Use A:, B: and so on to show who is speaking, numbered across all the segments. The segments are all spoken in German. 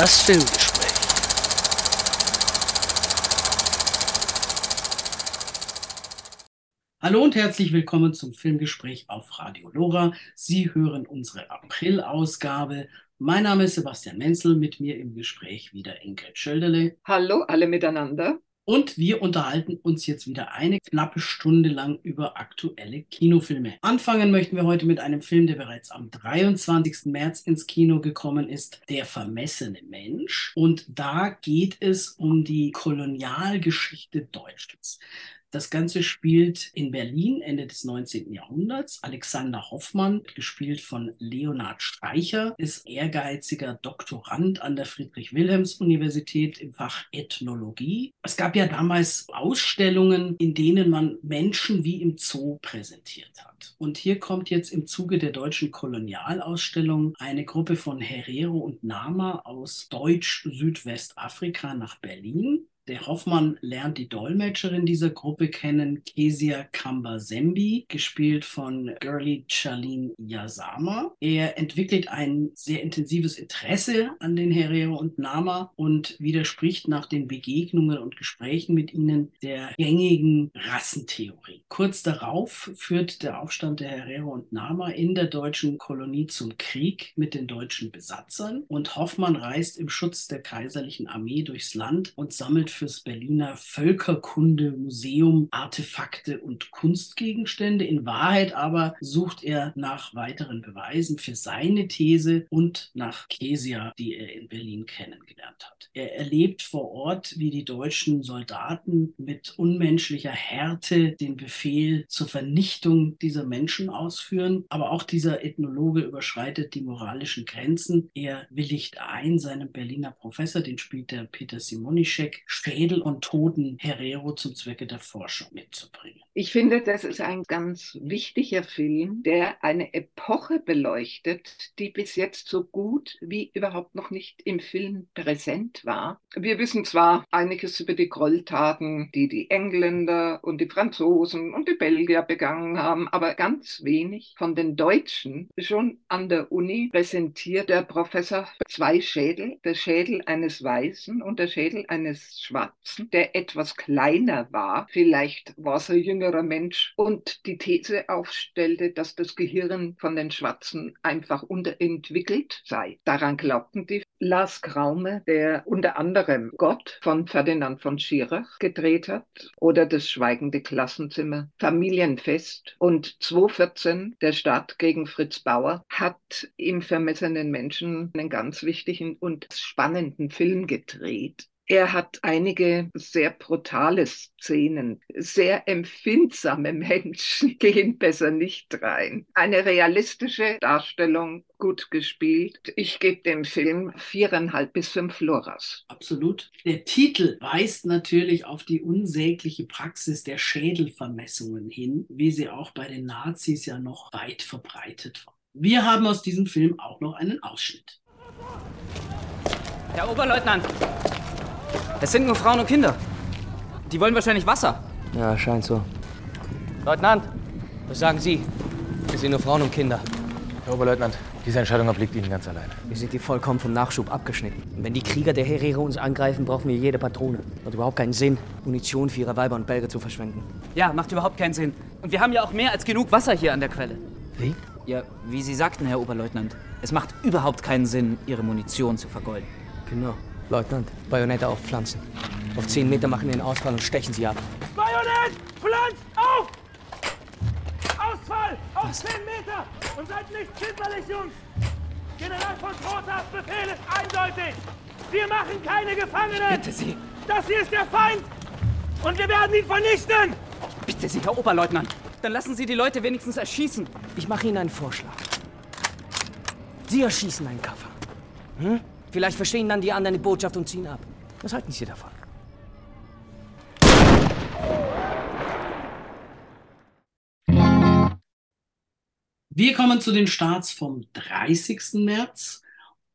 A: Das Filmgespräch.
B: Hallo und herzlich willkommen zum Filmgespräch auf Radio Lora. Sie hören unsere April-Ausgabe. Mein Name ist Sebastian Menzel, mit mir im Gespräch wieder Ingrid Schölderle.
C: Hallo alle miteinander.
B: Und wir unterhalten uns jetzt wieder eine knappe Stunde lang über aktuelle Kinofilme. Anfangen möchten wir heute mit einem Film, der bereits am 23. März ins Kino gekommen ist, Der vermessene Mensch. Und da geht es um die Kolonialgeschichte Deutschlands. Das Ganze spielt in Berlin Ende des 19. Jahrhunderts. Alexander Hoffmann, gespielt von Leonhard Streicher, ist ehrgeiziger Doktorand an der Friedrich-Wilhelms-Universität im Fach Ethnologie. Es gab ja damals Ausstellungen, in denen man Menschen wie im Zoo präsentiert hat. Und hier kommt jetzt im Zuge der deutschen Kolonialausstellung eine Gruppe von Herero und Nama aus Deutsch-Südwestafrika nach Berlin. Der Hoffmann lernt die Dolmetscherin dieser Gruppe kennen, Kesia Kambasembi, gespielt von Girlie Charlene Yasama. Er entwickelt ein sehr intensives Interesse an den Herero und Nama und widerspricht nach den Begegnungen und Gesprächen mit ihnen der gängigen Rassentheorie. Kurz darauf führt der Aufstand der Herero und Nama in der deutschen Kolonie zum Krieg mit den deutschen Besatzern und Hoffmann reist im Schutz der kaiserlichen Armee durchs Land und sammelt fürs Berliner Völkerkundemuseum Artefakte und Kunstgegenstände. In Wahrheit aber sucht er nach weiteren Beweisen für seine These und nach Kesia, die er in Berlin kennengelernt hat. Er erlebt vor Ort, wie die deutschen Soldaten mit unmenschlicher Härte den Befehl zur Vernichtung dieser Menschen ausführen. Aber auch dieser Ethnologe überschreitet die moralischen Grenzen. Er willigt ein, seinem Berliner Professor, den spielt der Peter Simonischek, Schädel und toten Herero zum Zwecke der Forschung mitzubringen.
C: Ich finde, das ist ein ganz wichtiger Film, der eine Epoche beleuchtet, die bis jetzt so gut wie überhaupt noch nicht im Film präsent war. Wir wissen zwar einiges über die Gräueltaten, die die Engländer und die Franzosen und die Belgier begangen haben, aber ganz wenig von den Deutschen. Schon an der Uni präsentiert der Professor zwei Schädel, der Schädel eines Weißen und der Schädel eines Schwarzen, der etwas kleiner war. Vielleicht war es ein jüngerer Mensch und die These aufstellte, dass das Gehirn von den Schwarzen einfach unterentwickelt sei. Daran glaubten die. Lars Kraume, der unter anderem Gott von Ferdinand von Schirach gedreht hat oder das Schweigende Klassenzimmer, Familienfest und 2014 der Staat gegen Fritz Bauer hat im vermessenen Menschen einen ganz wichtigen und spannenden Film gedreht. Er hat einige sehr brutale Szenen. Sehr empfindsame Menschen gehen besser nicht rein. Eine realistische Darstellung, gut gespielt. Ich gebe dem Film viereinhalb bis fünf Loras.
B: Absolut. Der Titel weist natürlich auf die unsägliche Praxis der Schädelvermessungen hin, wie sie auch bei den Nazis ja noch weit verbreitet war. Wir haben aus diesem Film auch noch einen Ausschnitt.
D: Herr Oberleutnant, es sind nur Frauen und Kinder. Die wollen wahrscheinlich Wasser.
E: Ja, scheint so.
D: Leutnant, was sagen Sie? Es sind nur Frauen und Kinder.
E: Herr Oberleutnant, diese Entscheidung obliegt Ihnen ganz allein.
D: Wir sind hier vollkommen vom Nachschub abgeschnitten. Und wenn die Krieger der Herero uns angreifen, brauchen wir jede Patrone. Hat überhaupt keinen Sinn, Munition für ihre Weiber und Bälge zu verschwenden. Ja, macht überhaupt keinen Sinn. Und wir haben ja auch mehr als genug Wasser hier an der Quelle.
E: Wie?
D: Ja, wie Sie sagten, Herr Oberleutnant. Es macht überhaupt keinen Sinn, Ihre Munition zu vergolden.
E: Genau. Leutnant, Bajonette auf Pflanzen. Auf 10 Meter machen wir den Ausfall und stechen sie ab.
F: Bajonett! Pflanzt auf! Ausfall! Auf Was? 10 Meter! Und seid nicht zimperlich, Jungs! General von Trothaus Befehl ist eindeutig! Wir machen keine Gefangenen!
D: Bitte Sie!
F: Das hier ist der Feind! Und wir werden ihn vernichten!
D: Bitte Sie, Herr Oberleutnant! Dann lassen Sie die Leute wenigstens erschießen.
E: Ich mache Ihnen einen Vorschlag. Sie erschießen einen Kaffer. Hm? Vielleicht verstehen dann die anderen die Botschaft und ziehen ab. Was halten Sie davon?
B: Wir kommen zu den Starts vom 30. März.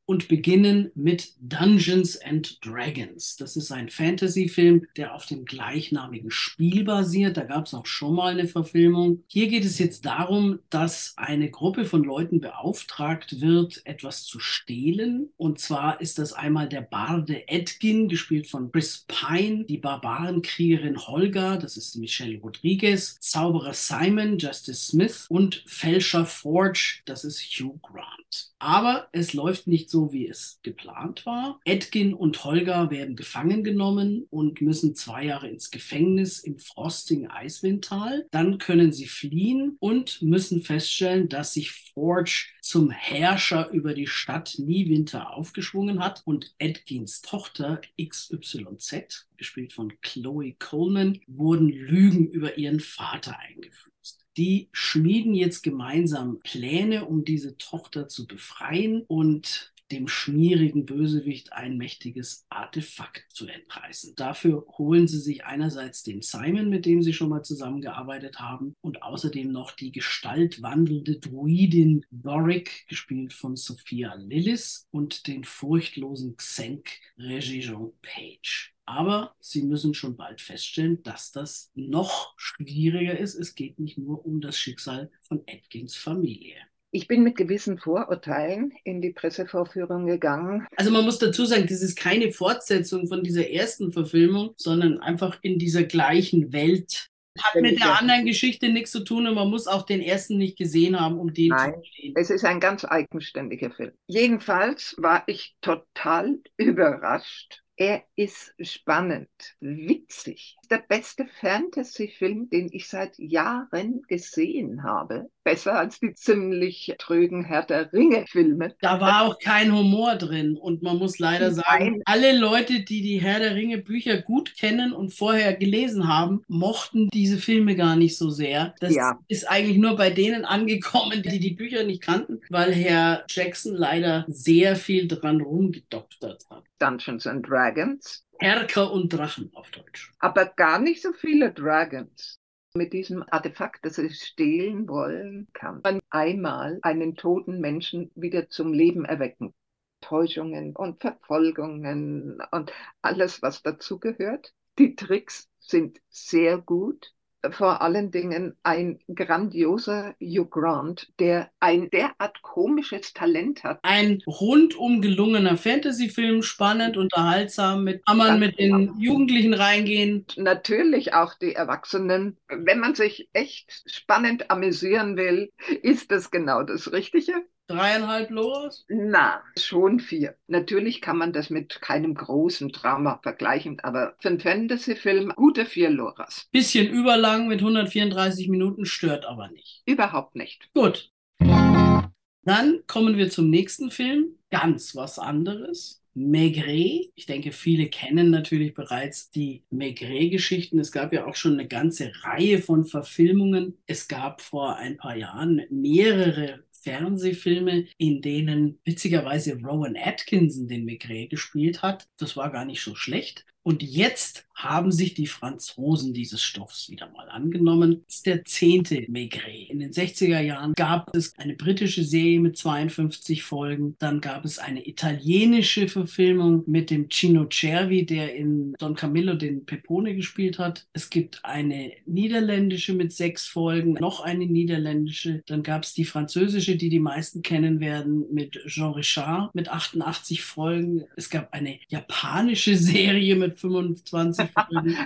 B: Und beginnen mit Dungeons and Dragons. Das ist ein Fantasy-Film, der auf dem gleichnamigen Spiel basiert. Da gab es auch schon mal eine Verfilmung. Hier geht es jetzt darum, dass eine Gruppe von Leuten beauftragt wird, etwas zu stehlen. Und zwar ist das einmal der Barde Edgin, gespielt von Chris Pine, die Barbarenkriegerin Holga, das ist Michelle Rodriguez, Zauberer Simon, Justice Smith und Fälscher Forge, das ist Hugh Grant. Aber es läuft nicht so, wie es geplant war. Edgin und Holger werden gefangen genommen und müssen zwei Jahre ins Gefängnis im frostigen Eiswindtal. Dann können sie fliehen und müssen feststellen, dass sich Forge zum Herrscher über die Stadt Niewinter aufgeschwungen hat und Edgins Tochter XYZ, gespielt von Chloe Coleman, wurden Lügen über ihren Vater eingeführt. Die schmieden jetzt gemeinsam Pläne, um diese Tochter zu befreien und dem schmierigen Bösewicht ein mächtiges Artefakt zu entreißen. Dafür holen sie sich einerseits den Simon, mit dem sie schon mal zusammengearbeitet haben, und außerdem noch die gestaltwandelnde Druidin Doric, gespielt von Sophia Lillis, und den furchtlosen Xenk Regis-Jean Page. Aber sie müssen schon bald feststellen, dass das noch schwieriger ist. Es geht nicht nur um das Schicksal von Atkins Familie.
C: Ich bin mit gewissen Vorurteilen in die Pressevorführung gegangen.
B: Also man muss dazu sagen, das ist keine Fortsetzung von dieser ersten Verfilmung, sondern einfach in dieser gleichen Welt. Hat mit der anderen Geschichte nichts zu tun und man muss auch den ersten nicht gesehen haben, um den
C: Nein,
B: zu verstehen.
C: Es ist ein ganz eigenständiger Film. Jedenfalls war ich total überrascht er ist spannend, witzig. Der beste Fantasy-Film, den ich seit Jahren gesehen habe. Besser als die ziemlich trögen Herr der Ringe-Filme.
B: Da war auch kein Humor drin. Und man muss leider sagen,
C: Nein.
B: alle Leute, die die Herr der Ringe-Bücher gut kennen und vorher gelesen haben, mochten diese Filme gar nicht so sehr. Das
C: Ja.
B: ist eigentlich nur bei denen angekommen, die die Bücher nicht kannten, weil Herr Jackson leider sehr viel dran rumgedoktert hat.
C: Dungeons and Dragons.
B: Erker und Drachen auf Deutsch.
C: aber gar nicht so viele Dragons. Mit diesem Artefakt, das sie stehlen wollen, kann man einmal einen toten Menschen wieder zum Leben erwecken. Täuschungen und Verfolgungen und alles, was dazugehört. Die Tricks sind sehr gut. Vor allen Dingen ein grandioser Hugh Grant, der ein derart komisches Talent hat.
B: Ein rundum gelungener Fantasy-Film, spannend, unterhaltsam, mit kann man mit den. Jugendlichen reingehen.
C: natürlich auch die Erwachsenen. Wenn man sich echt spannend amüsieren will, ist das genau das Richtige.
B: Dreieinhalb Loras.
C: Na, schon vier. Natürlich kann man das mit keinem großen Drama vergleichen, aber für einen Fantasy-Film gute vier Loras.
B: Bisschen überlang mit 134 Minuten, stört aber nicht.
C: Überhaupt nicht.
B: Gut. Dann kommen wir zum nächsten Film. Ganz was anderes. Maigret. Ich denke, viele kennen natürlich bereits die Maigret-Geschichten. Es gab ja auch schon eine ganze Reihe von Verfilmungen. Es gab vor ein paar Jahren mehrere Fernsehfilme, in denen witzigerweise Rowan Atkinson den Maigret gespielt hat. Das war gar nicht so schlecht. Und jetzt haben sich die Franzosen dieses Stoffs wieder mal angenommen. Das ist der zehnte Maigret. In den 60er Jahren gab es eine britische Serie mit 52 Folgen. Dann gab es eine italienische Verfilmung mit dem Cino Cervi, der in Don Camillo den Pepone gespielt hat. Es gibt eine niederländische mit sechs Folgen, noch eine niederländische. Dann gab es die französische, die die meisten kennen werden, mit Jean Richard mit 88 Folgen. Es gab eine japanische Serie mit 25 Folgen.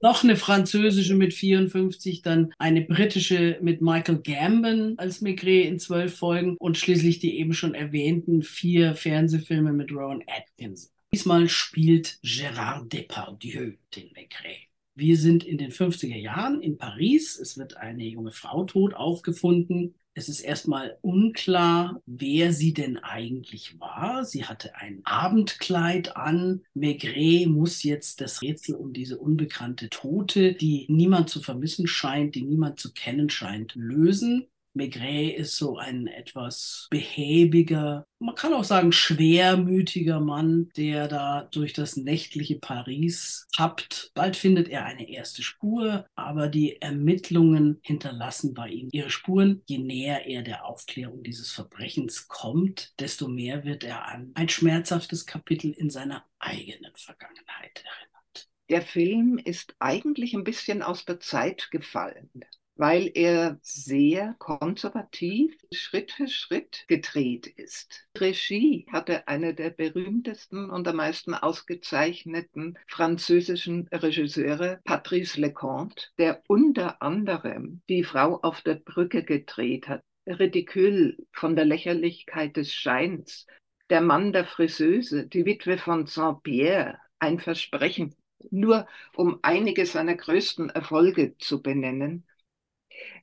B: Noch eine französische mit 54, dann eine britische mit Michael Gambon als Maigret in zwölf Folgen und schließlich die eben schon erwähnten vier Fernsehfilme mit Rowan Atkinson. Diesmal spielt Gérard Depardieu den Maigret. Wir sind in den 50er Jahren in Paris. Es wird eine junge Frau tot aufgefunden. Es ist erstmal unklar, wer sie denn eigentlich war. Sie hatte ein Abendkleid an. Maigret muss jetzt das Rätsel um diese unbekannte Tote, die niemand zu vermissen scheint, die niemand zu kennen scheint, lösen. Maigret ist so ein etwas behäbiger, man kann auch sagen schwermütiger Mann, der da durch das nächtliche Paris tappt. Bald findet er eine erste Spur, aber die Ermittlungen hinterlassen bei ihm ihre Spuren. Je näher er der Aufklärung dieses Verbrechens kommt, desto mehr wird er an ein schmerzhaftes Kapitel in seiner eigenen Vergangenheit erinnert.
C: Der Film ist eigentlich ein bisschen aus der Zeit gefallen weil er sehr konservativ Schritt für Schritt gedreht ist. Regie hatte eine der berühmtesten und am meisten ausgezeichneten französischen Regisseure, Patrice Leconte, der unter anderem die Frau auf der Brücke gedreht hat. Ridicule von der Lächerlichkeit des Scheins, der Mann der Friseuse, die Witwe von Saint-Pierre, ein Versprechen, nur um einige seiner größten Erfolge zu benennen.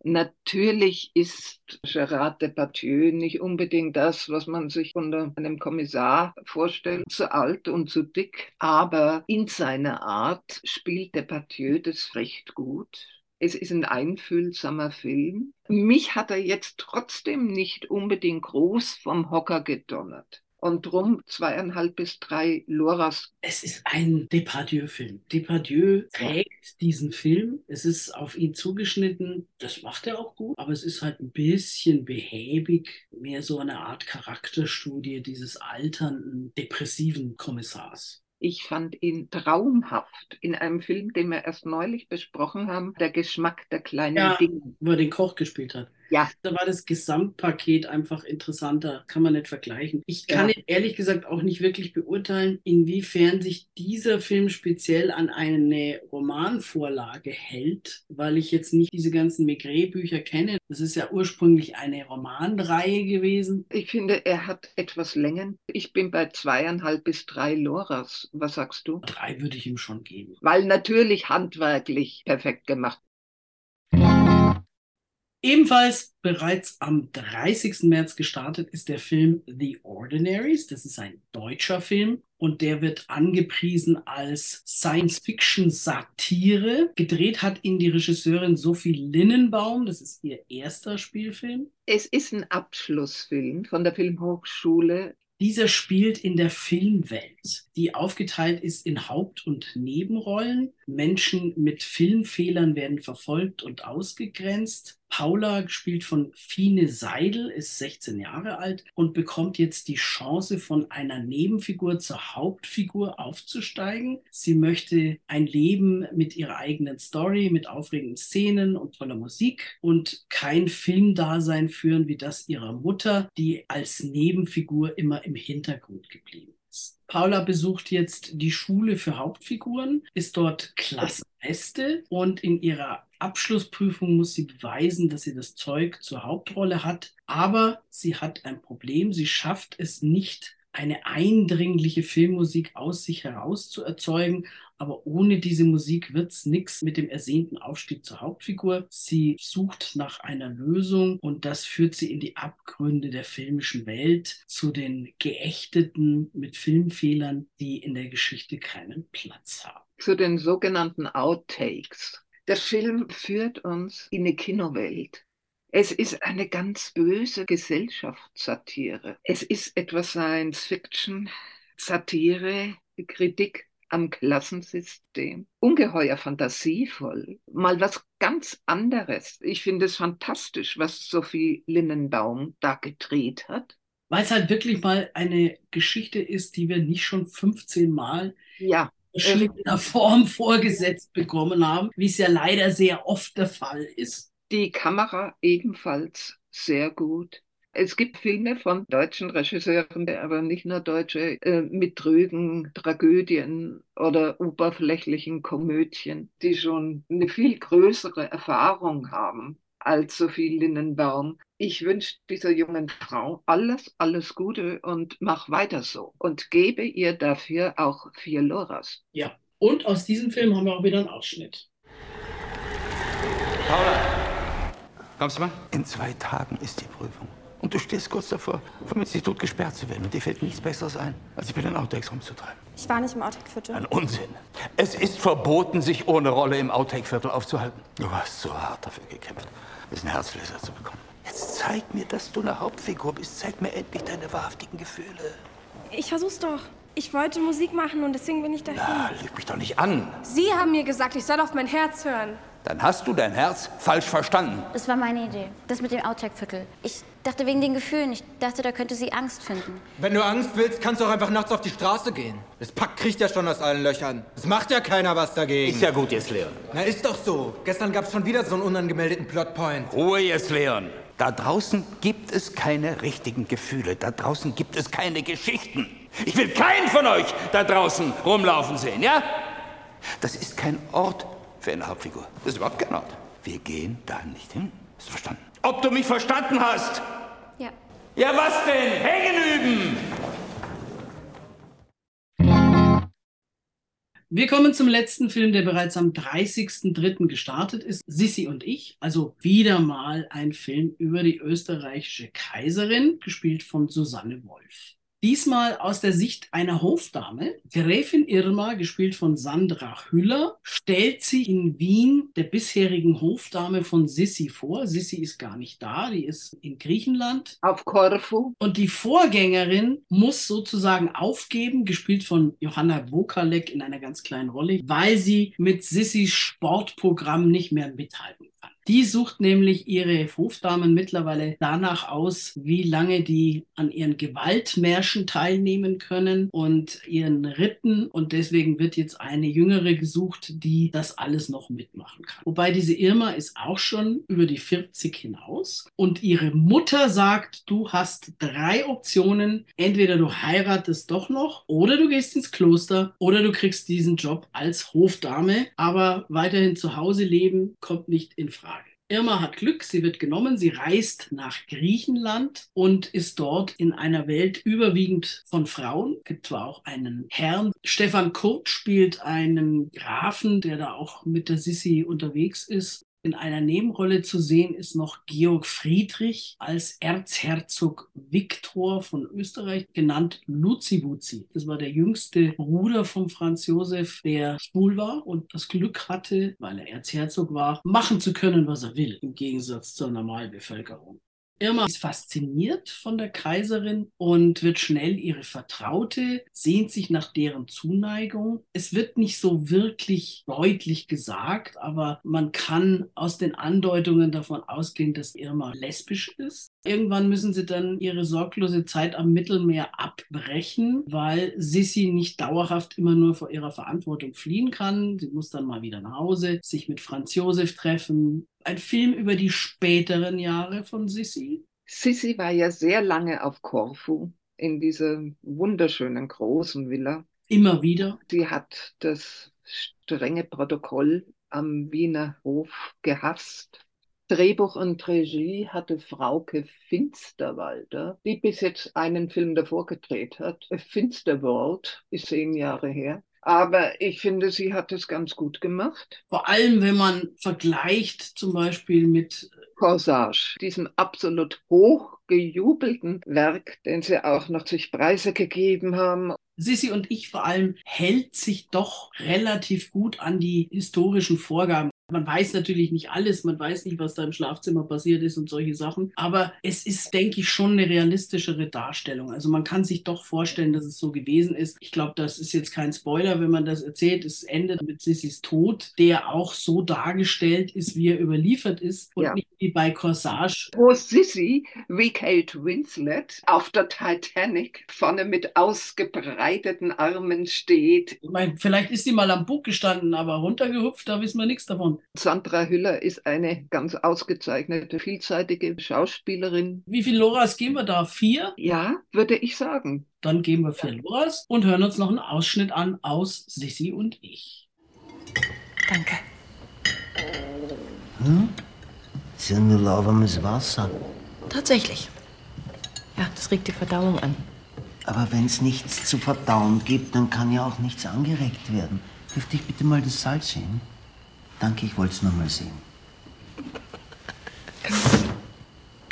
C: Natürlich ist Gérard Depardieu nicht unbedingt das, was man sich unter einem Kommissar vorstellt, zu alt und zu dick, aber in seiner Art spielt Depardieu das recht gut. Es ist ein einfühlsamer Film. Mich hat er jetzt trotzdem nicht unbedingt groß vom Hocker gedonnert und drum zweieinhalb bis drei Loras.
B: Es ist ein Depardieu-Film. Depardieu trägt diesen Film. Es ist auf ihn zugeschnitten. Das macht er auch gut, aber es ist halt ein bisschen behäbig, mehr so eine Art Charakterstudie dieses alternden, depressiven Kommissars.
C: Ich fand ihn traumhaft in einem Film, den wir erst neulich besprochen haben, Der Geschmack der kleinen
B: ja,
C: Dinge.
B: Wo er den Koch gespielt hat.
C: Ja.
B: Da war das Gesamtpaket einfach interessanter, kann man nicht vergleichen. Ich kann ja. ehrlich gesagt auch nicht wirklich beurteilen, inwiefern sich dieser Film speziell an eine Romanvorlage hält, weil ich jetzt nicht diese ganzen Maigret-Bücher kenne. Das ist ja ursprünglich eine Romanreihe gewesen.
C: Ich finde, er hat etwas Längen. Ich bin bei zweieinhalb bis drei Loras. Was sagst du?
B: Drei würde ich ihm schon geben.
C: Weil natürlich handwerklich perfekt gemacht.
B: Ebenfalls bereits am 30. März gestartet ist der Film The Ordinaries. Das ist ein deutscher Film und der wird angepriesen als Science-Fiction-Satire. Gedreht hat ihn die Regisseurin Sophie Linnenbaum. Das ist ihr erster Spielfilm.
C: Es ist ein Abschlussfilm von der Filmhochschule
B: dieser spielt in der Filmwelt, die aufgeteilt ist in Haupt- und Nebenrollen. Menschen mit Filmfehlern werden verfolgt und ausgegrenzt. Paula, gespielt von Fine Seidel, ist 16 Jahre alt und bekommt jetzt die Chance, von einer Nebenfigur zur Hauptfigur aufzusteigen. Sie möchte ein Leben mit ihrer eigenen Story, mit aufregenden Szenen und toller Musik und kein Filmdasein führen wie das ihrer Mutter, die als Nebenfigur immer im Hintergrund geblieben. Paula besucht jetzt die Schule für Hauptfiguren, ist dort Klassenbeste und in ihrer Abschlussprüfung muss sie beweisen, dass sie das Zeug zur Hauptrolle hat. Aber sie hat ein Problem. Sie schafft es nicht, eine eindringliche Filmmusik aus sich heraus zu erzeugen. Aber ohne diese Musik wird es nichts mit dem ersehnten Aufstieg zur Hauptfigur. Sie sucht nach einer Lösung und das führt sie in die Abgründe der filmischen Welt, zu den Geächteten mit Filmfehlern, die in der Geschichte keinen Platz haben.
C: Zu den sogenannten Outtakes. Der Film führt uns in eine Kinowelt. Es ist eine ganz böse Gesellschaftssatire. Es ist etwas Science Fiction, Satire, Kritik am Klassensystem. Ungeheuer fantasievoll. Mal was ganz anderes. Ich finde es fantastisch, was Sophie Linnenbaum da gedreht hat.
B: Weil es halt wirklich mal eine Geschichte ist, die wir nicht schon 15 Mal
C: ja
B: verschiedener Form vorgesetzt bekommen haben, wie es ja leider sehr oft der Fall ist.
C: Die Kamera ebenfalls sehr gut. Es gibt Filme von deutschen Regisseuren, aber nicht nur deutsche, äh, mit trögen Tragödien oder oberflächlichen Komödien, die schon eine viel größere Erfahrung haben als Sophie Linnenbaum. Ich wünsche dieser jungen Frau alles, alles Gute und mach weiter so und gebe ihr dafür auch vier Loras.
B: Ja, und aus diesem Film haben wir auch wieder einen Ausschnitt.
A: Paula, kommst du mal?
G: In zwei Tagen ist die Prüfung. Und du stehst kurz davor, vom Institut gesperrt zu werden. Und dir fällt nichts Besseres ein, als sich mit den Outtakes rumzutreiben.
H: Ich war nicht im Outtake-Viertel.
G: Ein Unsinn. Es ist verboten, sich ohne Rolle im Outtake-Viertel aufzuhalten. Du hast so hart dafür gekämpft, diesen Herzleser zu bekommen. Jetzt zeig mir, dass du eine Hauptfigur bist. Zeig mir endlich deine wahrhaftigen Gefühle.
H: Ich versuch's doch. Ich wollte Musik machen und deswegen bin ich dahin.
G: Ah, lüg mich doch nicht an.
H: Sie haben mir gesagt, ich soll auf mein Herz hören.
G: Dann hast du dein Herz falsch verstanden.
I: Das war meine Idee. Das mit dem Outtake-Viertel. Ich dachte wegen den Gefühlen. Ich dachte, da könnte sie Angst finden.
J: Wenn du Angst willst, kannst du auch einfach nachts auf die Straße gehen. Das Pack kriegt ja schon aus allen Löchern. Es macht ja keiner was dagegen.
G: Ist ja gut jetzt, Leon.
J: Na, ist doch so. Gestern gab's schon wieder so einen unangemeldeten Plotpoint.
G: Ruhe jetzt, Leon. Da draußen gibt es keine richtigen Gefühle. Da draußen gibt es keine Geschichten. Ich will keinen von euch da draußen rumlaufen sehen, ja? Das ist kein Ort für eine Hauptfigur. Das ist überhaupt kein Ort. Wir gehen da nicht hin. Hast du verstanden? Ob du mich verstanden hast?
H: Ja.
G: Ja, was denn? Hängen üben!
B: Wir kommen zum letzten Film, der bereits am 30.03. gestartet ist. Sissi und ich. Also wieder mal ein Film über die österreichische Kaiserin, gespielt von Susanne Wolf. Diesmal aus der Sicht einer Hofdame. Gräfin Irma, gespielt von Sandra Hüller, stellt sich in Wien der bisherigen Hofdame von Sissi vor. Sissi ist gar nicht da, die ist in Griechenland.
C: Auf Korfu.
B: Und die Vorgängerin muss sozusagen aufgeben, gespielt von Johanna Wokalek in einer ganz kleinen Rolle, weil sie mit Sissis Sportprogramm nicht mehr mithalten kann. Die sucht nämlich ihre Hofdamen mittlerweile danach aus, wie lange die an ihren Gewaltmärschen teilnehmen können und ihren Ritten. Und deswegen wird jetzt eine Jüngere gesucht, die das alles noch mitmachen kann. Wobei diese Irma ist auch schon über die 40 hinaus. Und ihre Mutter sagt, du hast drei Optionen. Entweder du heiratest doch noch oder du gehst ins Kloster oder du kriegst diesen Job als Hofdame. Aber weiterhin zu Hause leben kommt nicht in Frage. Irma hat Glück, sie wird genommen, sie reist nach Griechenland und ist dort in einer Welt überwiegend von Frauen. Es gibt zwar auch einen Herrn, Stefan Kurt spielt einen Grafen, der da auch mit der Sissi unterwegs ist. In einer Nebenrolle zu sehen ist noch Georg Friedrich als Erzherzog Viktor von Österreich, genannt Luzibuzi. Das war der jüngste Bruder von Franz Josef, der schwul war und das Glück hatte, weil er Erzherzog war, machen zu können, was er will, im Gegensatz zur Normalbevölkerung. Irma ist fasziniert von der Kaiserin und wird schnell ihre Vertraute, sehnt sich nach deren Zuneigung. Es wird nicht so wirklich deutlich gesagt, aber man kann aus den Andeutungen davon ausgehen, dass Irma lesbisch ist. Irgendwann müssen sie dann ihre sorglose Zeit am Mittelmeer abbrechen, weil Sissi nicht dauerhaft immer nur vor ihrer Verantwortung fliehen kann. Sie muss dann mal wieder nach Hause, sich mit Franz Josef treffen, ein Film über die späteren Jahre von Sissi.
C: Sissi war ja sehr lange auf Korfu in dieser wunderschönen großen Villa.
B: Immer wieder.
C: Sie hat das strenge Protokoll am Wiener Hof gehasst. Drehbuch und Regie hatte Frauke Finsterwalder, die bis jetzt einen Film davor gedreht hat. A Finsterwald ist zehn Jahre her. Aber ich finde, sie hat es ganz gut gemacht.
B: Vor allem, wenn man vergleicht zum Beispiel mit
C: Corsage, diesem absolut hochgejubelten Werk, den sie auch noch sich Preise gegeben haben.
B: Sissi und ich vor allem hält sich doch relativ gut an die historischen Vorgaben. Man weiß natürlich nicht alles, man weiß nicht, was da im Schlafzimmer passiert ist und solche Sachen, aber es ist, denke ich, schon eine realistischere Darstellung. Also man kann sich doch vorstellen, dass es so gewesen ist. Ich glaube, das ist jetzt kein Spoiler, wenn man das erzählt. Es endet mit Sissys Tod, der auch so dargestellt ist, wie er überliefert ist und
C: Ja.
B: nicht wie bei Corsage.
C: Wo Sissy wie Kate Winslet auf der Titanic vorne mit ausgebreiteten Armen steht.
B: Ich meine, vielleicht ist sie mal am Bug gestanden, aber runtergehüpft, da wissen wir nichts davon.
C: Sandra Hüller ist eine ganz ausgezeichnete, vielseitige Schauspielerin.
B: Wie viel Loras geben wir da? Vier?
C: Ja, würde ich sagen.
B: Dann geben wir vier Loras und hören uns noch einen Ausschnitt an aus Sissi und ich.
K: Danke.
L: Hm? Ist ja nur lauwarmes Wasser.
K: Tatsächlich. Ja, das regt die Verdauung an.
L: Aber wenn es nichts zu verdauen gibt, dann kann ja auch nichts angeregt werden. Dürfte ich bitte mal das Salz sehen? Danke, ich wollte es nur mal sehen.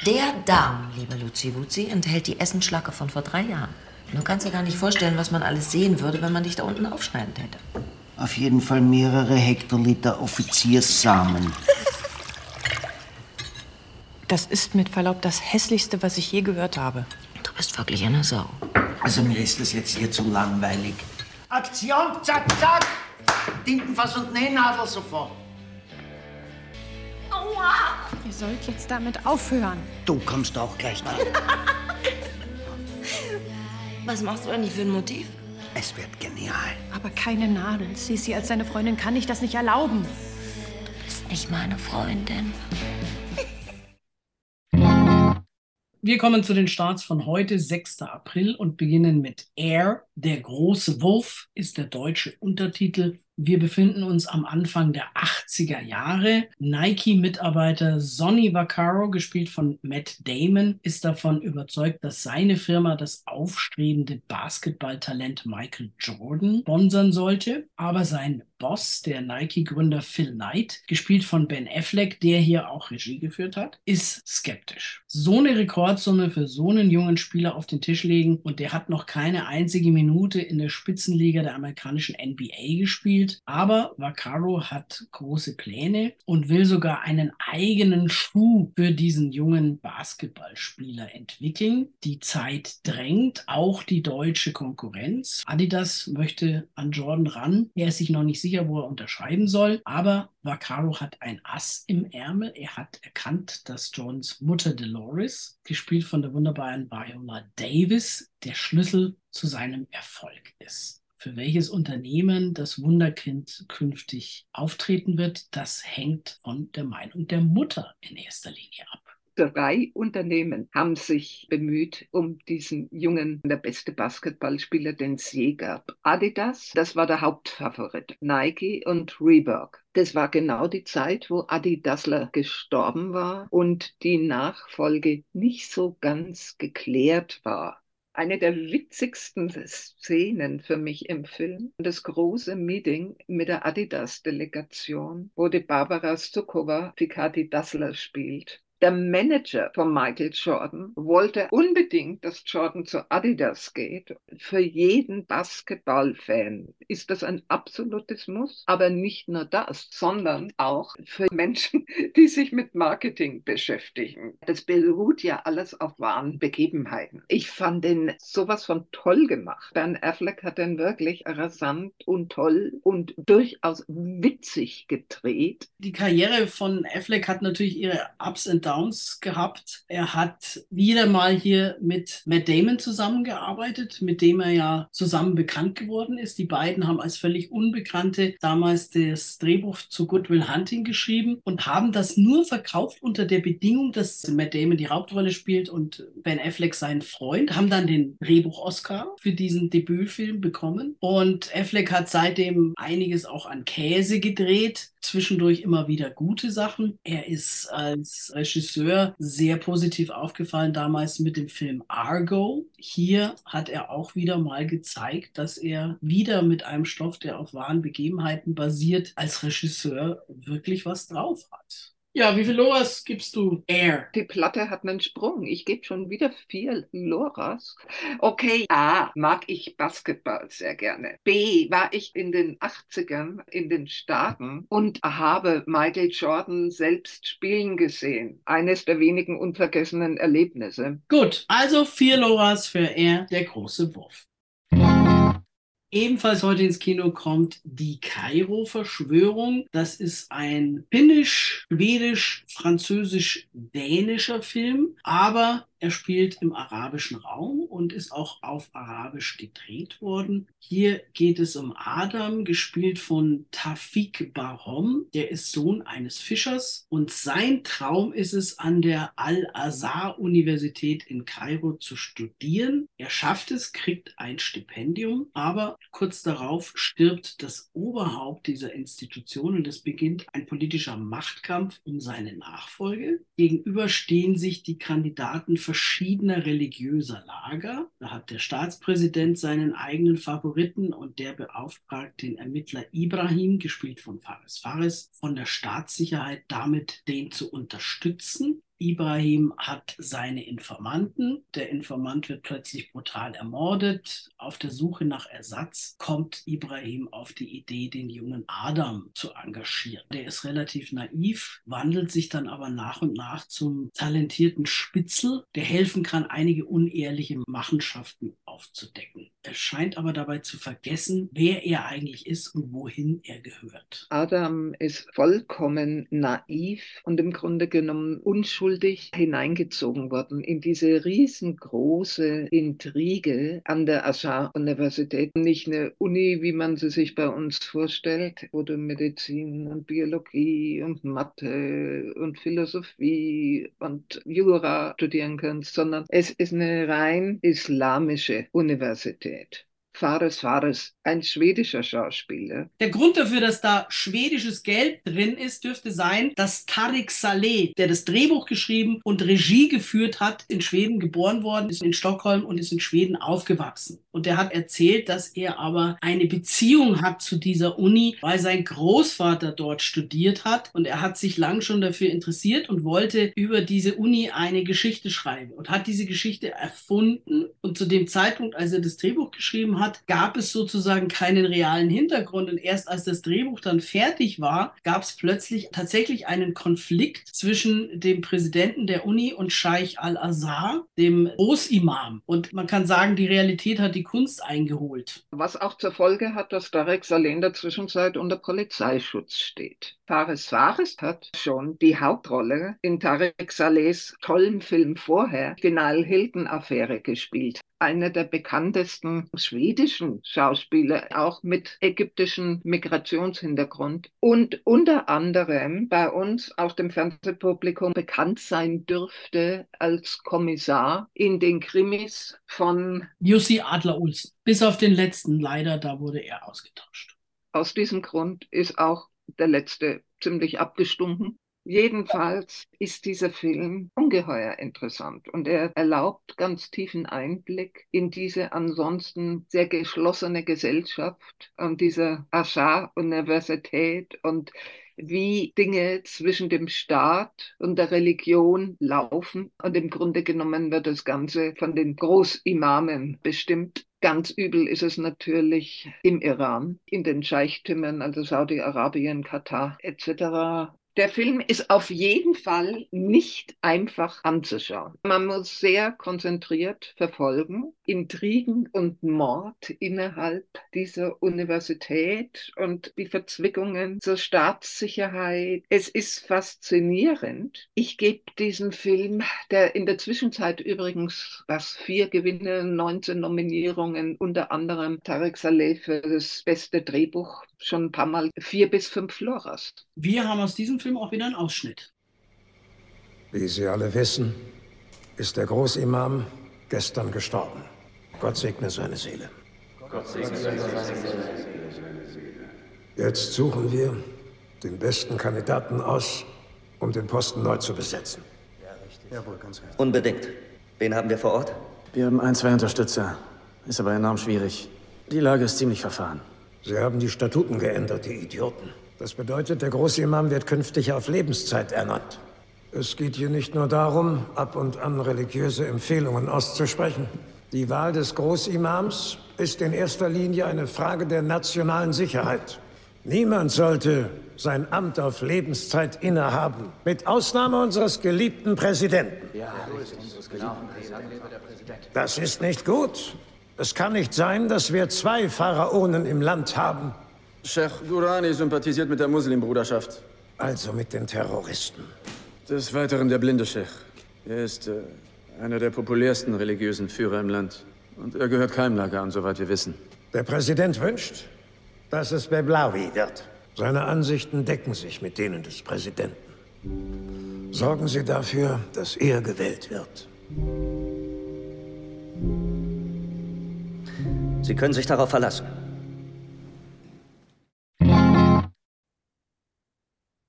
K: Der Darm, lieber Luzi Wuzi, enthält die Essenschlacke von vor drei Jahren. Du kannst dir gar nicht vorstellen, was man alles sehen würde, wenn man dich da unten aufschneiden täte.
L: Auf jeden Fall mehrere Hektoliter Offizierssamen.
M: Das ist mit Verlaub das hässlichste, was ich je gehört habe.
K: Du bist wirklich eine Sau.
L: Also mir ist das jetzt hier zu langweilig.
N: Aktion, zack, zack! Tintenfass und Nähnadel sofort.
M: Aua! Ihr sollt jetzt damit aufhören.
L: Du kommst auch gleich dran.
K: Was machst du eigentlich für ein Motiv?
L: Es wird genial.
M: Aber keine Nadel. Sisi, als deine Freundin kann ich das nicht erlauben.
K: Du bist nicht meine Freundin.
B: Wir kommen zu den Starts von heute, 6. April, und beginnen mit Air. Der große Wurf ist der deutsche Untertitel. Wir befinden uns am Anfang der 80er Jahre. Nike-Mitarbeiter Sonny Vaccaro, gespielt von Matt Damon, ist davon überzeugt, dass seine Firma das aufstrebende Basketballtalent Michael Jordan sponsern sollte. Aber sein Boss, der Nike-Gründer Phil Knight, gespielt von Ben Affleck, der hier auch Regie geführt hat, ist skeptisch. So eine Rekordsumme für so einen jungen Spieler auf den Tisch legen und der hat noch keine einzige Minute in der Spitzenliga der amerikanischen NBA gespielt. Aber Vaccaro hat große Pläne und will sogar einen eigenen Schuh für diesen jungen Basketballspieler entwickeln. Die Zeit drängt, auch die deutsche Konkurrenz. Adidas möchte an Jordan ran. Er ist sich noch nicht sicher, wo er unterschreiben soll, aber Vaccaro hat ein Ass im Ärmel. Er hat erkannt, dass Jordans Mutter Dolores, gespielt von der wunderbaren Viola Davis, der Schlüssel zu seinem Erfolg ist. Für welches Unternehmen das Wunderkind künftig auftreten wird, das hängt von der Meinung der Mutter in erster Linie ab.
C: Drei Unternehmen haben sich bemüht um diesen jungen, der beste Basketballspieler, den es je gab. Adidas, das war der Hauptfavorit. Nike und Reebok. Das war genau die Zeit, wo Adi Dassler gestorben war und die Nachfolge nicht so ganz geklärt war. Eine der witzigsten Szenen für mich im Film, das große Meeting mit der Adidas-Delegation, wo die Barbara Stukova Fikati Dassler spielt. Der Manager von Michael Jordan wollte unbedingt, dass Jordan zu Adidas geht. Für jeden Basketballfan ist das ein absolutes Muss. Aber nicht nur das, sondern auch für Menschen, die sich mit Marketing beschäftigen. Das beruht ja alles auf wahren Begebenheiten. Ich fand den sowas von toll gemacht. Ben Affleck hat den wirklich rasant und toll und durchaus witzig gedreht.
B: Die Karriere von Affleck hat natürlich ihre Ups und Downs Downs gehabt. Er hat wieder mal hier mit Matt Damon zusammengearbeitet, mit dem er ja zusammen bekannt geworden ist. Die beiden haben als völlig Unbekannte damals das Drehbuch zu Goodwill Hunting geschrieben und haben das nur verkauft unter der Bedingung, dass Matt Damon die Hauptrolle spielt und Ben Affleck sein Freund, haben dann den Drehbuch-Oscar für diesen Debütfilm bekommen. Und Affleck hat seitdem einiges auch an Käse gedreht, zwischendurch immer wieder gute Sachen. Er ist als Regisseur sehr positiv aufgefallen damals mit dem Film Argo. Hier hat er auch wieder mal gezeigt, dass er wieder mit einem Stoff, der auf wahren Begebenheiten basiert, als Regisseur wirklich was drauf hat. Ja, wie viel Loras gibst du Air?
C: Die Platte hat einen Sprung. Ich gebe schon wieder vier Loras. Okay, A, mag ich Basketball sehr gerne. B, war ich in den 80ern in den Staaten und habe Michael Jordan selbst spielen gesehen. Eines der wenigen unvergessenen Erlebnisse.
B: Gut, also vier Loras für Air, der große Wurf. Ebenfalls heute ins Kino kommt die Kairo-Verschwörung. Das ist ein finnisch, schwedisch, französisch, dänischer Film, aber er spielt im arabischen Raum und ist auch auf Arabisch gedreht worden. Hier geht es um Adam, gespielt von Tafik Bahom. Der ist Sohn eines Fischers und sein Traum ist es, an der Al-Azhar-Universität in Kairo zu studieren. Er schafft es, kriegt ein Stipendium, aber kurz darauf stirbt das Oberhaupt dieser Institution und es beginnt ein politischer Machtkampf um seine Nachfolge. Gegenüber stehen sich die Kandidaten verschiedener religiöser Lager. Da hat der Staatspräsident seinen eigenen Favoriten und der beauftragt den Ermittler Ibrahim, gespielt von Fares Fares, von der Staatssicherheit damit den zu unterstützen. Ibrahim hat seine Informanten. Der Informant wird plötzlich brutal ermordet. Auf der Suche nach Ersatz kommt Ibrahim auf die Idee, den jungen Adam zu engagieren. Der ist relativ naiv, wandelt sich dann aber nach und nach zum talentierten Spitzel, der helfen kann, einige unehrliche Machenschaften aufzudecken. Er scheint aber dabei zu vergessen, wer er eigentlich ist und wohin er gehört.
C: Adam ist vollkommen naiv und im Grunde genommen unschuldig hineingezogen worden in diese riesengroße Intrige an der Ashar-Universität. Nicht eine Uni, wie man sie sich bei uns vorstellt, wo du Medizin und Biologie und Mathe und Philosophie und Jura studieren kannst, sondern es ist eine rein islamische Universität. Fares Fares, ein schwedischer Schauspieler.
B: Der Grund dafür, dass da schwedisches Geld drin ist, dürfte sein, dass Tarik Saleh, der das Drehbuch geschrieben und Regie geführt hat, in Schweden geboren worden ist, in Stockholm und ist in Schweden aufgewachsen. Und der hat erzählt, dass er aber eine Beziehung hat zu dieser Uni, weil sein Großvater dort studiert hat und er hat sich lang schon dafür interessiert und wollte über diese Uni eine Geschichte schreiben und hat diese Geschichte erfunden und zu dem Zeitpunkt, als er das Drehbuch geschrieben hat, gab es sozusagen keinen realen Hintergrund. Und erst als das Drehbuch dann fertig war, gab es plötzlich tatsächlich einen Konflikt zwischen dem Präsidenten der Uni und Scheich al-Azhar, dem Großimam. Und man kann sagen, die Realität hat die Kunst eingeholt.
C: Was auch zur Folge hat, dass Tarek Saleh in der Zwischenzeit unter Polizeischutz steht. Fares Fares hat schon die Hauptrolle in Tarek Salehs tollem Film vorher, die Nile Hilton-Affäre, gespielt einer der bekanntesten schwedischen Schauspieler, auch mit ägyptischem Migrationshintergrund und unter anderem bei uns auf dem Fernsehpublikum bekannt sein dürfte als Kommissar in den Krimis von
B: Jussi Adler-Olsen. Bis auf den letzten leider, da wurde er ausgetauscht.
C: Aus diesem Grund ist auch der letzte ziemlich abgestunken. Jedenfalls ist dieser Film ungeheuer interessant und er erlaubt ganz tiefen Einblick in diese ansonsten sehr geschlossene Gesellschaft und dieser Ashar-Universität und wie Dinge zwischen dem Staat und der Religion laufen. Und im Grunde genommen wird das Ganze von den Großimamen bestimmt. Ganz übel ist es natürlich im Iran, in den Scheichtümern, also Saudi-Arabien, Katar etc. Der Film ist auf jeden Fall nicht einfach anzuschauen. Man muss sehr konzentriert verfolgen. Intrigen und Mord innerhalb dieser Universität und die Verzwickungen zur Staatssicherheit. Es ist faszinierend. Ich gebe diesem Film, der in der Zwischenzeit übrigens was vier Gewinne, 19 Nominierungen, unter anderem Tarek Saleh für das beste Drehbuch, schon ein paar Mal vier bis fünf Floras.
B: Wir haben aus diesem Film auch wieder einen Ausschnitt.
O: Wie Sie alle wissen, ist der Großimam gestern gestorben. Gott segne seine Seele.
P: Gott segne seine Seele.
O: Jetzt suchen wir den besten Kandidaten aus, um den Posten neu zu besetzen.
P: Jawohl, ganz recht.
Q: Unbedingt. Wen haben wir vor Ort?
R: Wir haben ein, zwei Unterstützer. Ist aber enorm schwierig. Die Lage ist ziemlich verfahren.
O: Sie haben die Statuten geändert, die Idioten. Das bedeutet, der Großimam wird künftig auf Lebenszeit ernannt. Es geht hier nicht nur darum, ab und an religiöse Empfehlungen auszusprechen. Die Wahl des Großimams ist in erster Linie eine Frage der nationalen Sicherheit. Niemand sollte sein Amt auf Lebenszeit innehaben, mit Ausnahme unseres geliebten Präsidenten.
P: Ja, Präsidenten.
O: Das ist nicht gut. Es kann nicht sein, dass wir zwei Pharaonen im Land haben.
R: Sheikh Durrani sympathisiert mit der Muslimbruderschaft.
O: Also mit den Terroristen.
R: Des Weiteren der blinde Sheikh. Er ist äh, einer der populärsten religiösen Führer im Land. Und er gehört keinem Lager an, soweit wir wissen.
O: Der Präsident wünscht, dass es Beblawi wird. Seine Ansichten decken sich mit denen des Präsidenten. Sorgen Sie dafür, dass er gewählt wird.
Q: Sie können sich darauf verlassen.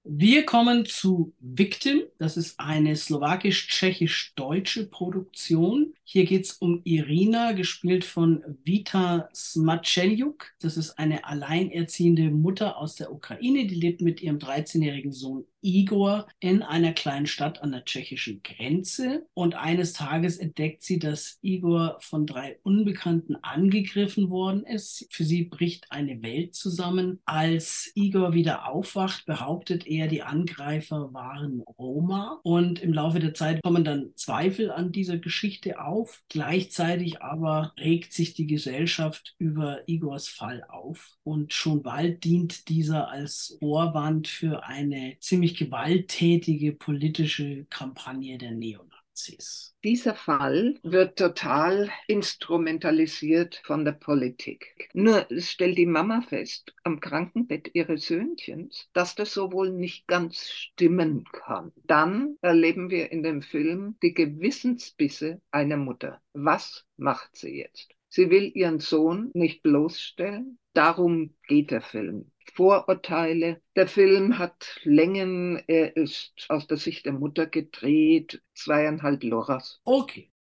B: Wir kommen zu Victim. Das ist eine slowakisch-tschechisch-deutsche Produktion. Hier geht es um Irina, gespielt von Vita Smaczeliuk. Das ist eine alleinerziehende Mutter aus der Ukraine, die lebt mit ihrem 13-jährigen Sohn Igor in einer kleinen Stadt an der tschechischen Grenze. Und eines Tages entdeckt sie, dass Igor von drei Unbekannten angegriffen worden ist. Für sie bricht eine Welt zusammen. Als Igor wieder aufwacht, behauptet er, die Angreifer waren Roma. Und im Laufe der Zeit kommen dann Zweifel an dieser Geschichte auf. Gleichzeitig aber regt sich die Gesellschaft über Igors Fall auf. Und schon bald dient dieser als Ohrwand für eine ziemlich gewalttätige politische Kampagne der Neonazis.
C: Dieser Fall wird total instrumentalisiert von der Politik. Nur stellt die Mama fest am Krankenbett ihres Söhnchens, dass das so wohl nicht ganz stimmen kann. Dann erleben wir in dem Film die Gewissensbisse einer Mutter. Was macht sie jetzt? Sie will ihren Sohn nicht bloßstellen. Darum geht der Film. Vorurteile. Der Film hat Längen. Er ist aus der Sicht der Mutter gedreht. Zweieinhalb Loras.
B: Okay.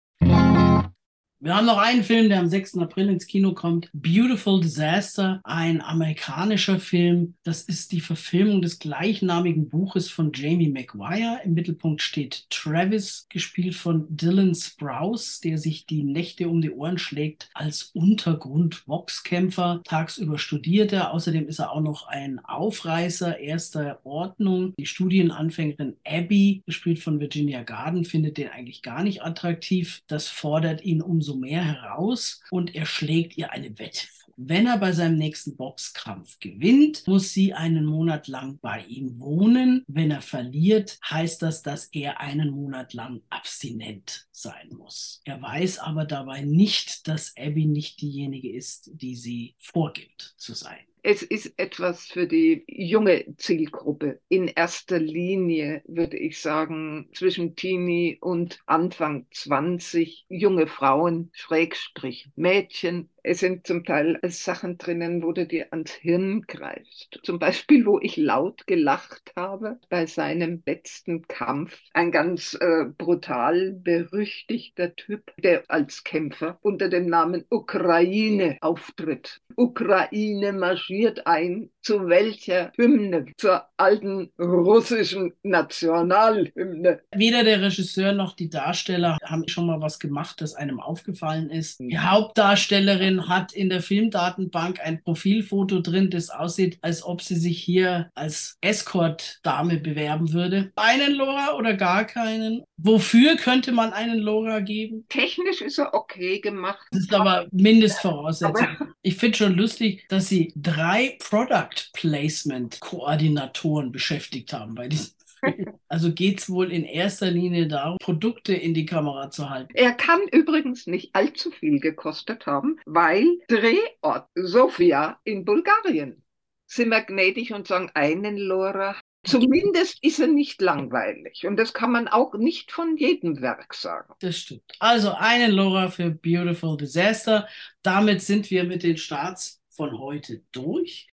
B: Wir haben noch einen Film, der am 6. April ins Kino kommt. Beautiful Disaster, ein amerikanischer Film. Das ist die Verfilmung des gleichnamigen Buches von Jamie Maguire. Im Mittelpunkt steht Travis, gespielt von Dylan Sprouse, der sich die Nächte um die Ohren schlägt als Untergrund-Boxkämpfer. Tagsüber studiert er. Außerdem ist er auch noch ein Aufreißer erster Ordnung. Die Studienanfängerin Abby, gespielt von Virginia Garden, findet den eigentlich gar nicht attraktiv. Das fordert ihn umso mehr heraus und er schlägt ihr eine Wette vor. Wenn er bei seinem nächsten Boxkampf gewinnt, muss sie einen Monat lang bei ihm wohnen. Wenn er verliert, heißt das, dass er einen Monat lang abstinent sein muss. Er weiß aber dabei nicht, dass Abby nicht diejenige ist, die sie vorgibt zu sein.
C: Es ist etwas für die junge Zielgruppe. In erster Linie würde ich sagen, zwischen Teenie und Anfang 20 junge Frauen, Schrägstrich Mädchen. Es sind zum Teil Sachen drinnen, wo du dir ans Hirn greifst. Zum Beispiel, wo ich laut gelacht habe bei seinem letzten Kampf. Ein ganz äh, brutal berüchtigter Typ, der als Kämpfer unter dem Namen Ukraine auftritt. Ukraine marschiert ein. Zu welcher Hymne? Zur alten russischen Nationalhymne.
B: Weder der Regisseur noch die Darsteller haben schon mal was gemacht, das einem aufgefallen ist. Die Hauptdarstellerin hat in der Filmdatenbank ein Profilfoto drin, das aussieht, als ob sie sich hier als Escort-Dame bewerben würde. Einen Lora oder gar keinen? Wofür könnte man einen Lora geben?
C: Technisch ist er okay gemacht.
B: Das ist aber Mindestvoraussetzung. Ich finde schon lustig, dass sie drei Product Placement Koordinatoren beschäftigt haben bei diesem. Also geht es wohl in erster Linie darum, Produkte in die Kamera zu halten.
C: Er kann übrigens nicht allzu viel gekostet haben, weil Drehort Sofia in Bulgarien. Sind wir gnädig und sagen einen Lora Zumindest ist er nicht langweilig. Und das kann man auch nicht von jedem Werk sagen.
B: Das stimmt. Also einen Lora für Beautiful Disaster. Damit sind wir mit den Starts von heute durch.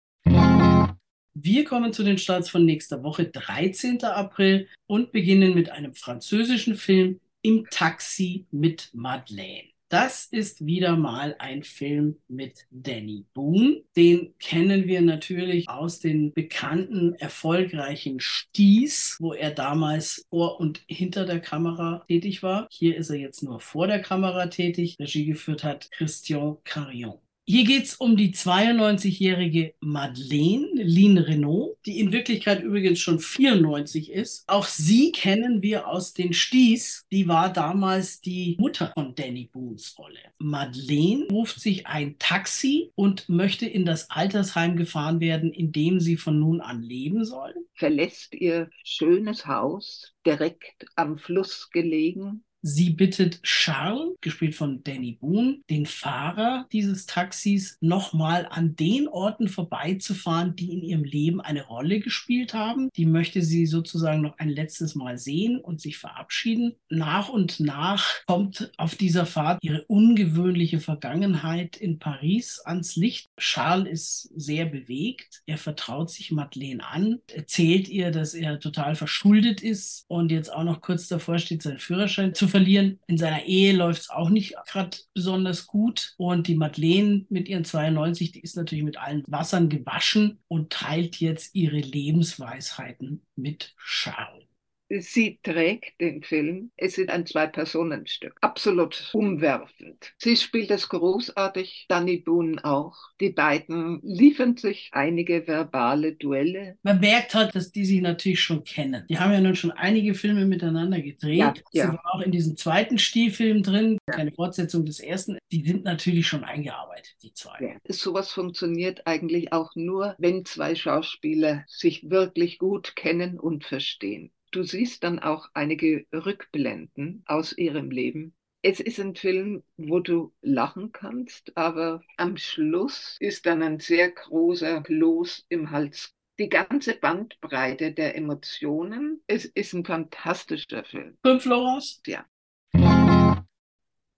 B: Wir kommen zu den Starts von nächster Woche, 13. April, und beginnen mit einem französischen Film im Taxi mit Madeleine. Das ist wieder mal ein Film mit Danny Boone. Den kennen wir natürlich aus den bekannten, erfolgreichen Sties, wo er damals vor und hinter der Kamera tätig war. Hier ist er jetzt nur vor der Kamera tätig. Regie geführt hat Christian Carillon. Hier geht es um die 92-jährige Madeleine Lynn Renault, die in Wirklichkeit übrigens schon 94 ist. Auch sie kennen wir aus den Sties. Die war damals die Mutter von Danny Boones Rolle. Madeleine ruft sich ein Taxi und möchte in das Altersheim gefahren werden, in dem sie von nun an leben soll.
C: Verlässt ihr schönes Haus, direkt am Fluss gelegen,
B: Sie bittet Charles, gespielt von Danny Boone, den Fahrer dieses Taxis, nochmal an den Orten vorbeizufahren, die in ihrem Leben eine Rolle gespielt haben. Die möchte sie sozusagen noch ein letztes Mal sehen und sich verabschieden. Nach und nach kommt auf dieser Fahrt ihre ungewöhnliche Vergangenheit in Paris ans Licht. Charles ist sehr bewegt. Er vertraut sich Madeleine an, erzählt ihr, dass er total verschuldet ist und jetzt auch noch kurz davor steht, seinen Führerschein zu verlieren. In seiner Ehe läuft es auch nicht gerade besonders gut. Und die Madeleine mit ihren 92, die ist natürlich mit allen Wassern gewaschen und teilt jetzt ihre Lebensweisheiten mit Charles.
C: Sie trägt den Film. Es ist ein Zwei-Personen-Stück. Absolut umwerfend. Sie spielt es großartig, Danny Boone auch. Die beiden liefern sich einige verbale Duelle.
B: Man merkt halt, dass die sich natürlich schon kennen. Die haben ja nun schon einige Filme miteinander gedreht.
C: Ja,
B: Sie
C: ja.
B: war auch in diesem zweiten Stielfilm drin, keine Fortsetzung des ersten. Die sind natürlich schon eingearbeitet, die zwei.
C: Ja. Sowas funktioniert eigentlich auch nur, wenn zwei Schauspieler sich wirklich gut kennen und verstehen. Du siehst dann auch einige Rückblenden aus ihrem Leben. Es ist ein Film, wo du lachen kannst, aber am Schluss ist dann ein sehr großer Kloß im Hals. Die ganze Bandbreite der Emotionen. Es ist ein fantastischer Film.
B: Fünf Loras?
C: Ja.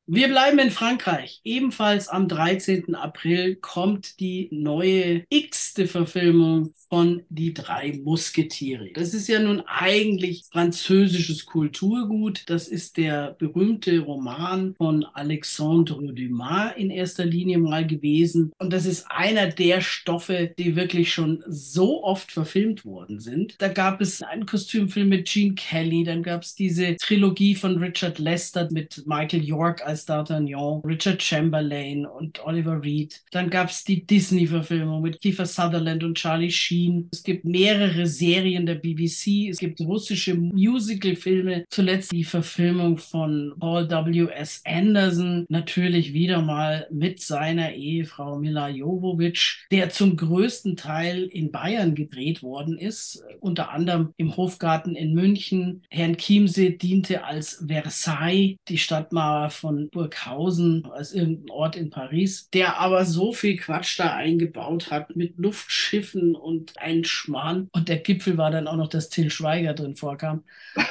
B: Wir bleiben in Frankreich. Ebenfalls am 13. April kommt die neue x-te Verfilmung von Die drei Musketiere. Das ist ja nun eigentlich französisches Kulturgut. Das ist der berühmte Roman von Alexandre Dumas in erster Linie mal gewesen. Und das ist einer der Stoffe, die wirklich schon so oft verfilmt worden sind. Da gab es einen Kostümfilm mit Gene Kelly, dann gab es diese Trilogie von Richard Lester mit Michael York als D'Artagnan, Richard Chamberlain und Oliver Reed. Dann gab es die Disney-Verfilmung mit Kiefer Sutherland und Charlie Sheen. Es gibt mehrere Serien der BBC. Es gibt russische Musical-Filme. Zuletzt die Verfilmung von Paul W.S. Anderson. Natürlich wieder mal mit seiner Ehefrau Mila Jovovich, der zum größten Teil in Bayern gedreht worden ist. Unter anderem im Hofgarten in München. Herrn Chiemsee diente als Versailles, die Stadtmauer von Burghausen, als irgendein Ort in Paris, der aber so viel Quatsch da eingebaut hat mit Luftschiffen und ein Schmarrn. Und der Gipfel war dann auch noch, dass Till Schweiger drin vorkam.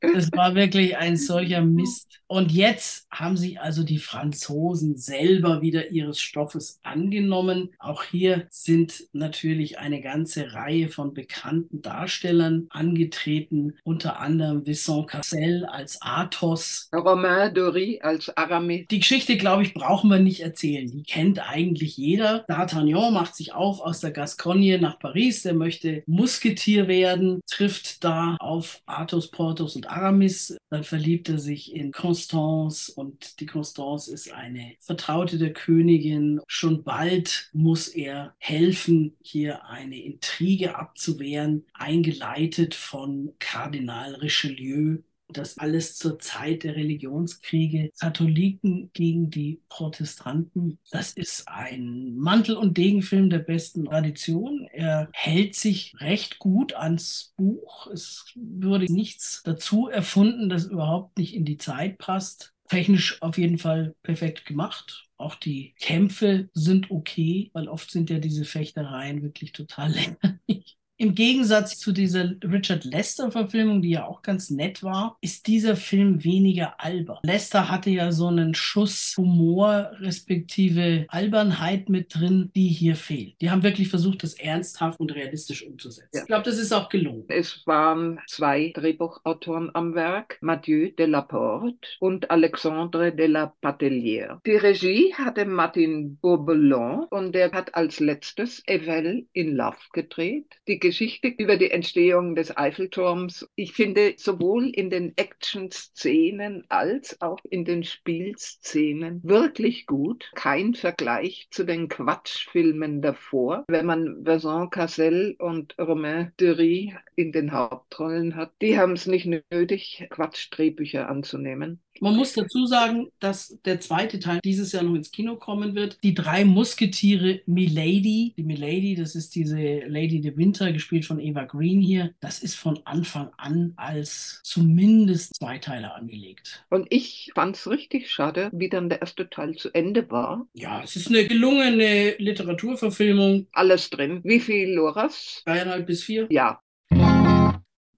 B: Das war wirklich ein solcher Mist. Und jetzt haben sich also die Franzosen selber wieder ihres Stoffes angenommen. Auch hier sind natürlich eine ganze Reihe von bekannten Darstellern angetreten, unter anderem Vincent Cassel als Athos.
C: Romain Als Aramis.
B: Die Geschichte, glaube ich, brauchen wir nicht erzählen. Die kennt eigentlich jeder. D'Artagnan macht sich auf aus der Gascogne nach Paris. Der möchte Musketier werden, trifft da auf Athos, Porthos und Aramis. Dann verliebt er sich in Constance und die Constance ist eine Vertraute der Königin. Schon bald muss er helfen, hier eine Intrige abzuwehren, eingeleitet von Kardinal Richelieu, das alles zur Zeit der Religionskriege, Katholiken gegen die Protestanten. Das ist ein Mantel- und Degenfilm der besten Tradition. Er hält sich recht gut ans Buch. Es würde nichts dazu erfunden, das überhaupt nicht in die Zeit passt. Technisch auf jeden Fall perfekt gemacht. Auch die Kämpfe sind okay, weil oft sind ja diese Fechtereien wirklich total lächerlich. Im Gegensatz zu dieser Richard Lester-Verfilmung, die ja auch ganz nett war, ist dieser Film weniger albern. Lester hatte ja so einen Schuss Humor respektive Albernheit mit drin, die hier fehlt. Die haben wirklich versucht, das ernsthaft und realistisch umzusetzen.
C: Ja.
B: Ich glaube, das ist auch gelungen.
C: Es waren zwei Drehbuchautoren am Werk, Mathieu Delaporte und Alexandre de la Patellière. Die Regie hatte Martin Bourbelon und der hat als letztes Evel in Love gedreht. Die Geschichte über die Entstehung des Eiffelturms. Ich finde sowohl in den Action-Szenen als auch in den Spielszenen wirklich gut. Kein Vergleich zu den Quatschfilmen davor. Wenn man Vincent Cassel und Romain Dury in den Hauptrollen hat, die haben es nicht nötig, Quatschdrehbücher anzunehmen.
B: Man muss dazu sagen, dass der zweite Teil dieses Jahr noch ins Kino kommen wird. Die drei Musketiere Milady. Die Milady, das ist diese Lady de Winter, gespielt von Eva Green hier, das ist von Anfang an als zumindest Zweiteiler angelegt.
C: Und ich fand es richtig schade, wie dann der erste Teil zu Ende war.
B: Ja, es ist eine gelungene Literaturverfilmung.
C: Alles drin. Wie viel Loras?
B: Dreieinhalb bis vier.
C: Ja.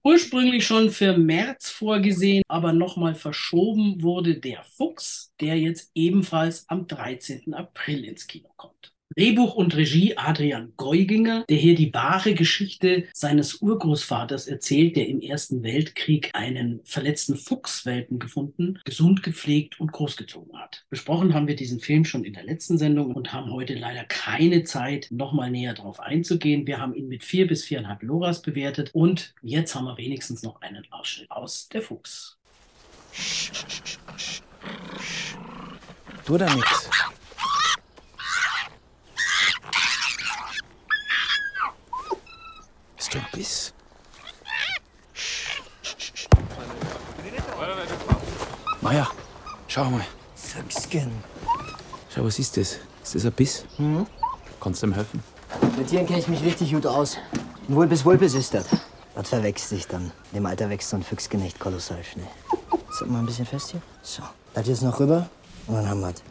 B: Ursprünglich schon für März vorgesehen, aber nochmal verschoben wurde der Fuchs, der jetzt ebenfalls am 13. April ins Kino kommt. Drehbuch und Regie Adrian Geuginger, der hier die wahre Geschichte seines Urgroßvaters erzählt, der im Ersten Weltkrieg einen verletzten Fuchswelpen gefunden, gesund gepflegt und großgezogen hat. Besprochen haben wir diesen Film schon in der letzten Sendung und haben heute leider keine Zeit, nochmal näher darauf einzugehen. Wir haben ihn mit vier bis viereinhalb Loras bewertet und jetzt haben wir wenigstens noch einen Ausschnitt aus Der Fuchs.
E: Du damit. Bist du ein Biss? Maja, schau mal.
S: Füchsken.
E: Schau, was ist das? Ist das ein Biss?
S: Hm?
E: Kannst du ihm helfen?
S: Mit Tieren kenne ich mich richtig gut aus. Ein Wulpes Wulpes ist das. Das verwechselt sich dann. Im Alter wächst so ein Füchsken echt kolossal schnell. Sag mal ein bisschen fest hier. So. Das jetzt noch rüber und dann haben wir es.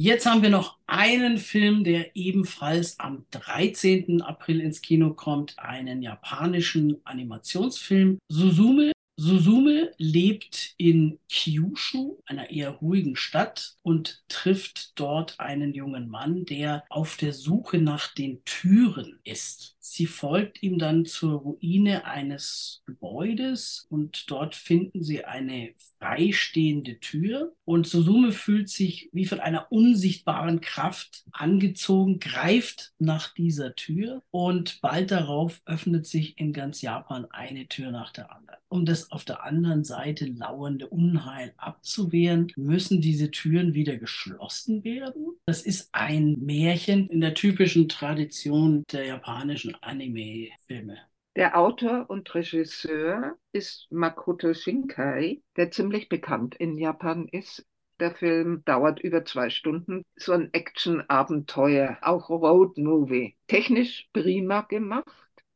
B: Jetzt haben wir noch einen Film, der ebenfalls am 13. April ins Kino kommt, einen japanischen Animationsfilm. Suzume. Suzume lebt in Kyushu, einer eher ruhigen Stadt, und trifft dort einen jungen Mann, der auf der Suche nach den Türen ist. Sie folgt ihm dann zur Ruine eines Gebäudes und dort finden sie eine freistehende Tür. Und Suzume fühlt sich wie von einer unsichtbaren Kraft angezogen, greift nach dieser Tür und bald darauf öffnet sich in ganz Japan eine Tür nach der anderen. Um das auf der anderen Seite lauernde Unheil abzuwehren, müssen diese Türen wieder geschlossen werden. Das ist ein Märchen in der typischen Tradition der japanischen Anime-Filme.
C: Der Autor und Regisseur ist Makoto Shinkai, der ziemlich bekannt in Japan ist. Der Film dauert über zwei Stunden. So ein Action-Abenteuer, auch Road-Movie. Technisch prima gemacht.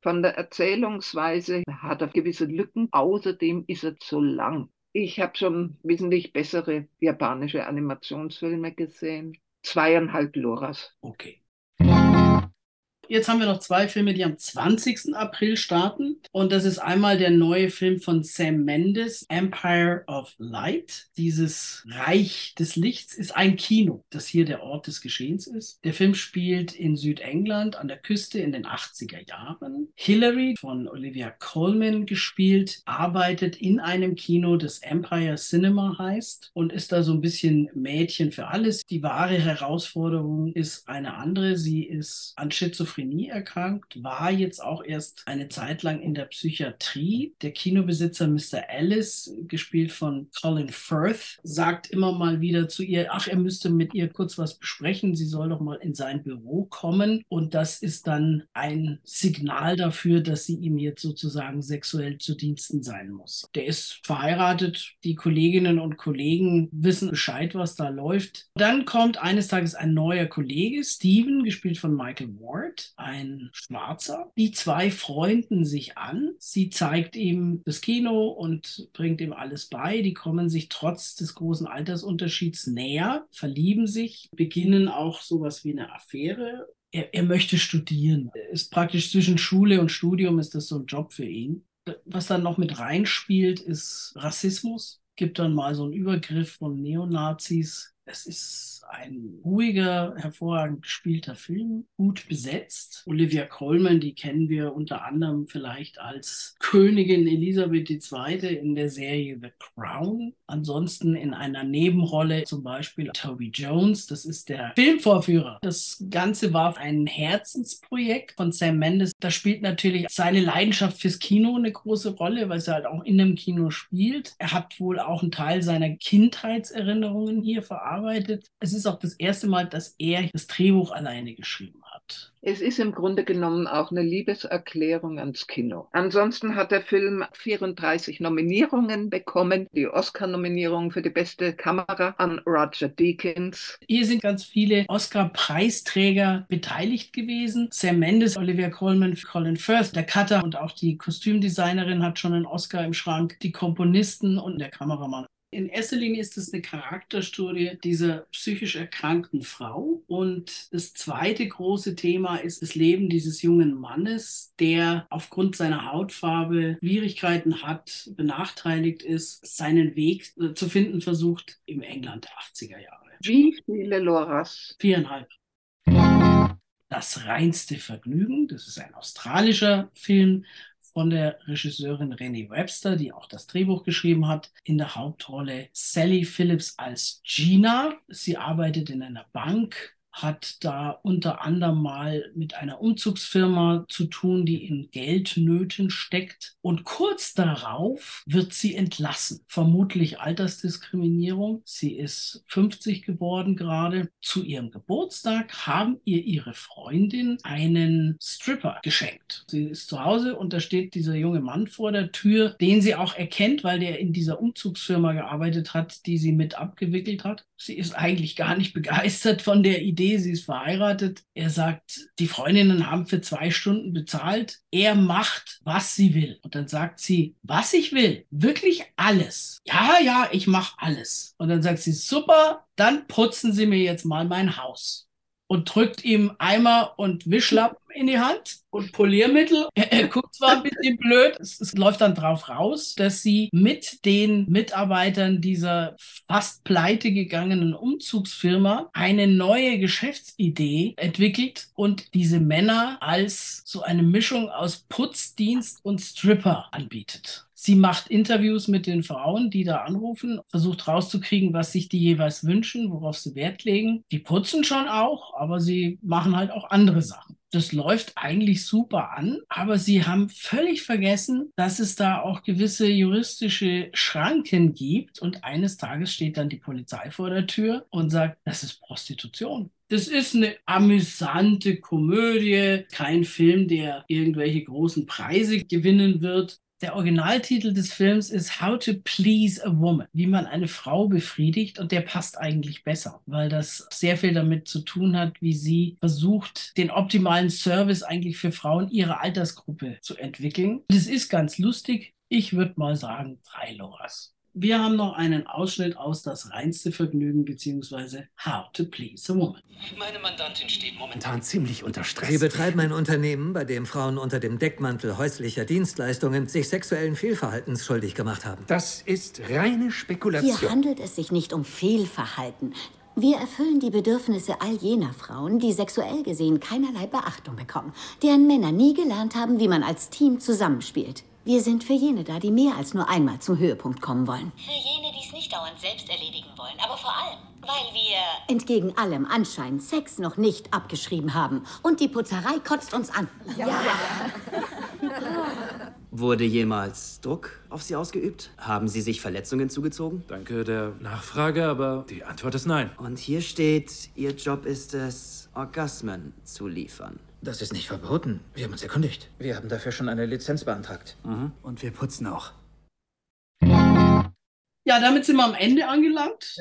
C: Von der Erzählungsweise hat er gewisse Lücken. Außerdem ist er zu lang. Ich habe schon wesentlich bessere japanische Animationsfilme gesehen. Zweieinhalb Loras.
B: Okay. Jetzt haben wir noch zwei Filme, die am 20. April starten. Und das ist einmal der neue Film von Sam Mendes, Empire of Light. Dieses Reich des Lichts ist ein Kino, das hier der Ort des Geschehens ist. Der Film spielt in Südengland an der Küste in den 80er Jahren. Hillary von Olivia Colman gespielt, arbeitet in einem Kino, das Empire Cinema heißt und ist da so ein bisschen Mädchen für alles. Die wahre Herausforderung ist eine andere. Sie ist an Schizophrenie erkrankt, war jetzt auch erst eine Zeit lang in der Psychiatrie. Der Kinobesitzer Mr. Ellis, gespielt von Colin Firth, sagt immer mal wieder zu ihr, ach, er müsste mit ihr kurz was besprechen, sie soll doch mal in sein Büro kommen. Und das ist dann ein Signal dafür, dass sie ihm jetzt sozusagen sexuell zu Diensten sein muss. Der ist verheiratet, die Kolleginnen und Kollegen wissen Bescheid, was da läuft. Dann kommt eines Tages ein neuer Kollege, Steven, gespielt von Michael Ward, ein Schwarzer. Die zwei freunden sich an. Sie zeigt ihm das Kino und bringt ihm alles bei. Die kommen sich trotz des großen Altersunterschieds näher, verlieben sich, beginnen auch sowas wie eine Affäre. Er, er möchte studieren. Er ist praktisch zwischen Schule und Studium ist das so ein Job für ihn. Was dann noch mit reinspielt, ist Rassismus. Gibt dann mal so einen Übergriff von Neonazis. Es ist ein ruhiger, hervorragend gespielter Film, gut besetzt. Olivia Colman, die kennen wir unter anderem vielleicht als Königin Elisabeth II. in der Serie The Crown. Ansonsten in einer Nebenrolle zum Beispiel Toby Jones, das ist der Filmvorführer. Das Ganze war ein Herzensprojekt von Sam Mendes. Da spielt natürlich seine Leidenschaft fürs Kino eine große Rolle, weil er halt auch in einem Kino spielt. Er hat wohl auch einen Teil seiner Kindheitserinnerungen hier verarbeitet. Es ist auch das erste Mal, dass er das Drehbuch alleine geschrieben hat.
C: Es ist im Grunde genommen auch eine Liebeserklärung ans Kino. Ansonsten hat der Film 34 Nominierungen bekommen. Die Oscar-Nominierung für die beste Kamera an Roger Deakins.
B: Hier sind ganz viele Oscar-Preisträger beteiligt gewesen. Sam Mendes, Olivia Colman, Colin Firth, der Cutter und auch die Kostümdesignerin hat schon einen Oscar im Schrank. Die Komponisten und der Kameramann. In erster Linie ist es eine Charakterstudie dieser psychisch erkrankten Frau. Und das zweite große Thema ist das Leben dieses jungen Mannes, der aufgrund seiner Hautfarbe Schwierigkeiten hat, benachteiligt ist, seinen Weg äh, zu finden versucht im England der 80er Jahre.
C: Wie viele Loras?
B: Viereinhalb. Das reinste Vergnügen, das ist ein australischer Film von der Regisseurin Renée Webster, die auch das Drehbuch geschrieben hat, in der Hauptrolle Sally Phillips als Gina. Sie arbeitet in einer Bank hat da unter anderem mal mit einer Umzugsfirma zu tun, die in Geldnöten steckt. Und kurz darauf wird sie entlassen. Vermutlich Altersdiskriminierung. Sie ist 50 geworden gerade. Zu ihrem Geburtstag haben ihr ihre Freundin einen Stripper geschenkt. Sie ist zu Hause und da steht dieser junge Mann vor der Tür, den sie auch erkennt, weil der in dieser Umzugsfirma gearbeitet hat, die sie mit abgewickelt hat. Sie ist eigentlich gar nicht begeistert von der Idee. Sie ist verheiratet. Er sagt, die Freundinnen haben für zwei Stunden bezahlt. Er macht, was sie will. Und dann sagt sie, was ich will. Wirklich alles. Ja, ja, ich mache alles. Und dann sagt sie, super, dann putzen Sie mir jetzt mal mein Haus. Und drückt ihm Eimer und Wischlappen in die Hand und Poliermittel. Er, guckt zwar ein bisschen blöd, es, es, läuft dann drauf raus, dass sie mit den Mitarbeitern dieser fast pleite gegangenen Umzugsfirma eine neue Geschäftsidee entwickelt und diese Männer als so eine Mischung aus Putzdienst und Stripper anbietet. Sie macht Interviews mit den Frauen, die da anrufen, versucht rauszukriegen, was sich die jeweils wünschen, worauf sie Wert legen. Die putzen schon auch, aber sie machen halt auch andere Sachen. Das läuft eigentlich super an, aber sie haben völlig vergessen, dass es da auch gewisse juristische Schranken gibt. Und eines Tages steht dann die Polizei vor der Tür und sagt, das ist Prostitution. Das ist eine amüsante Komödie, kein Film, der irgendwelche großen Preise gewinnen wird. Der Originaltitel des Films ist How to Please a Woman, wie man eine Frau befriedigt und der passt eigentlich besser, weil das sehr viel damit zu tun hat, wie sie versucht, den optimalen Service eigentlich für Frauen ihrer Altersgruppe zu entwickeln. Das ist ganz lustig. Ich würde mal sagen, drei Loras. Wir haben noch einen Ausschnitt aus Das reinste Vergnügen bzw. How to Please a Woman.
T: Meine Mandantin steht momentan ziemlich unter Stress.
U: Sie betreiben ein Unternehmen, bei dem Frauen unter dem Deckmantel häuslicher Dienstleistungen sich sexuellen Fehlverhaltens schuldig gemacht haben.
T: Das ist reine Spekulation.
V: Hier handelt es sich nicht um Fehlverhalten. Wir erfüllen die Bedürfnisse all jener Frauen, die sexuell gesehen keinerlei Beachtung bekommen, deren Männer nie gelernt haben, wie man als Team zusammenspielt. Wir sind für jene da, die mehr als nur einmal zum Höhepunkt kommen wollen.
W: Für jene, die es nicht dauernd selbst erledigen wollen, aber vor allem, weil wir...
V: Entgegen allem Anschein Sex noch nicht abgeschrieben haben. Und die Putzerei kotzt uns an.
W: Ja.
D: Wurde jemals Druck auf Sie ausgeübt? Haben Sie sich Verletzungen zugezogen?
R: Danke der Nachfrage, aber die Antwort ist nein.
D: Und hier steht, Ihr Job ist es, Orgasmen zu liefern.
T: Das ist nicht verboten. Wir haben uns erkundigt. Wir haben dafür schon eine Lizenz beantragt.
D: Mhm.
T: Und wir putzen auch.
B: Ja, damit sind wir am Ende angelangt,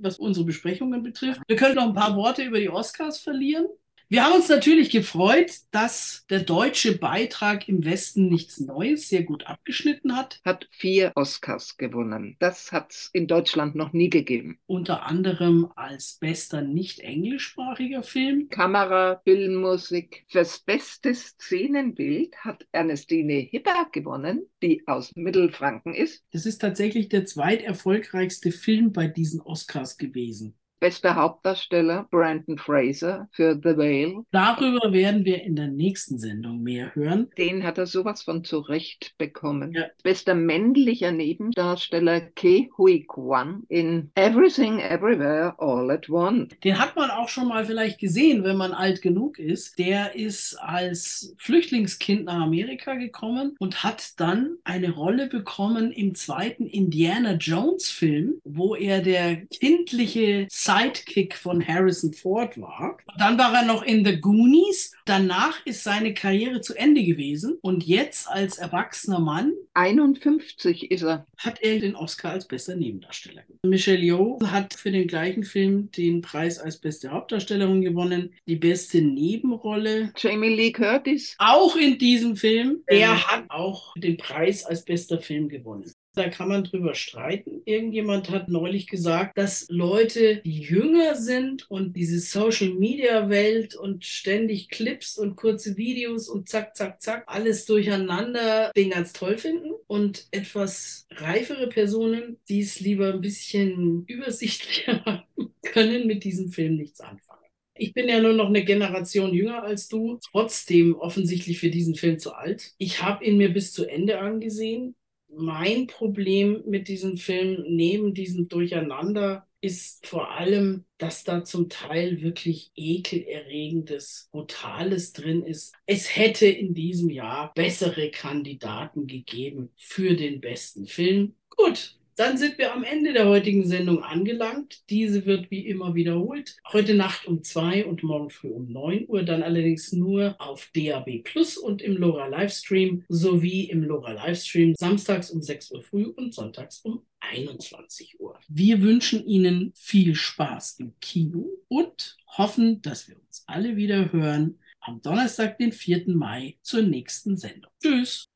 B: was unsere Besprechungen betrifft. Wir können noch ein paar Worte über die Oscars verlieren. Wir haben uns natürlich gefreut, dass der deutsche Beitrag im Westen nichts Neues sehr gut abgeschnitten hat.
C: Hat vier Oscars gewonnen. Das hat es in Deutschland noch nie gegeben.
B: Unter anderem als bester nicht englischsprachiger Film.
C: Kamera, Filmmusik. Fürs beste Szenenbild hat Ernestine Hipper gewonnen, die aus Mittelfranken ist.
B: Das ist tatsächlich der zweiterfolgreichste Film bei diesen Oscars gewesen.
C: Bester Hauptdarsteller Brandon Fraser für The Whale.
B: Darüber werden wir in der nächsten Sendung mehr hören.
C: Den hat er sowas von zurecht bekommen. Ja. Bester männlicher Nebendarsteller Ke Hui Kwan in Everything Everywhere All at Once.
B: Den hat man auch schon mal vielleicht gesehen, wenn man alt genug ist. Der ist als Flüchtlingskind nach Amerika gekommen und hat dann eine Rolle bekommen im zweiten Indiana Jones Film, wo er der kindliche Sidekick von Harrison Ford war. Dann war er noch in The Goonies. Danach ist seine Karriere zu Ende gewesen. Und jetzt als erwachsener Mann
C: 51 ist er.
B: hat er den Oscar als bester Nebendarsteller. Michelle Yeoh hat für den gleichen Film den Preis als beste Hauptdarstellerin gewonnen. Die beste Nebenrolle
C: Jamie Lee Curtis.
B: auch in diesem Film. Er hat auch den Preis als bester Film gewonnen. Da kann man drüber streiten. Irgendjemand hat neulich gesagt, dass Leute, die jünger sind und diese Social-Media-Welt und ständig Clips und kurze Videos und zack, zack, zack, alles durcheinander, den ganz toll finden. Und etwas reifere Personen, die es lieber ein bisschen übersichtlicher haben, können mit diesem Film nichts anfangen. Ich bin ja nur noch eine Generation jünger als du, trotzdem offensichtlich für diesen Film zu alt. Ich habe ihn mir bis zu Ende angesehen. Mein Problem mit diesem Film neben diesem Durcheinander ist vor allem, dass da zum Teil wirklich ekelerregendes, brutales drin ist. Es hätte in diesem Jahr bessere Kandidaten gegeben für den besten Film. Gut, dann sind wir am Ende der heutigen Sendung angelangt. Diese wird wie immer wiederholt. Heute Nacht um zwei und morgen früh um 9 Uhr. Dann allerdings nur auf DAB Plus und im LoRa Livestream sowie im LoRa Livestream samstags um 6 Uhr früh und sonntags um 21 Uhr. Wir wünschen Ihnen viel Spaß im Kino und hoffen, dass wir uns alle wieder hören am Donnerstag, den 4. Mai zur nächsten Sendung. Tschüss.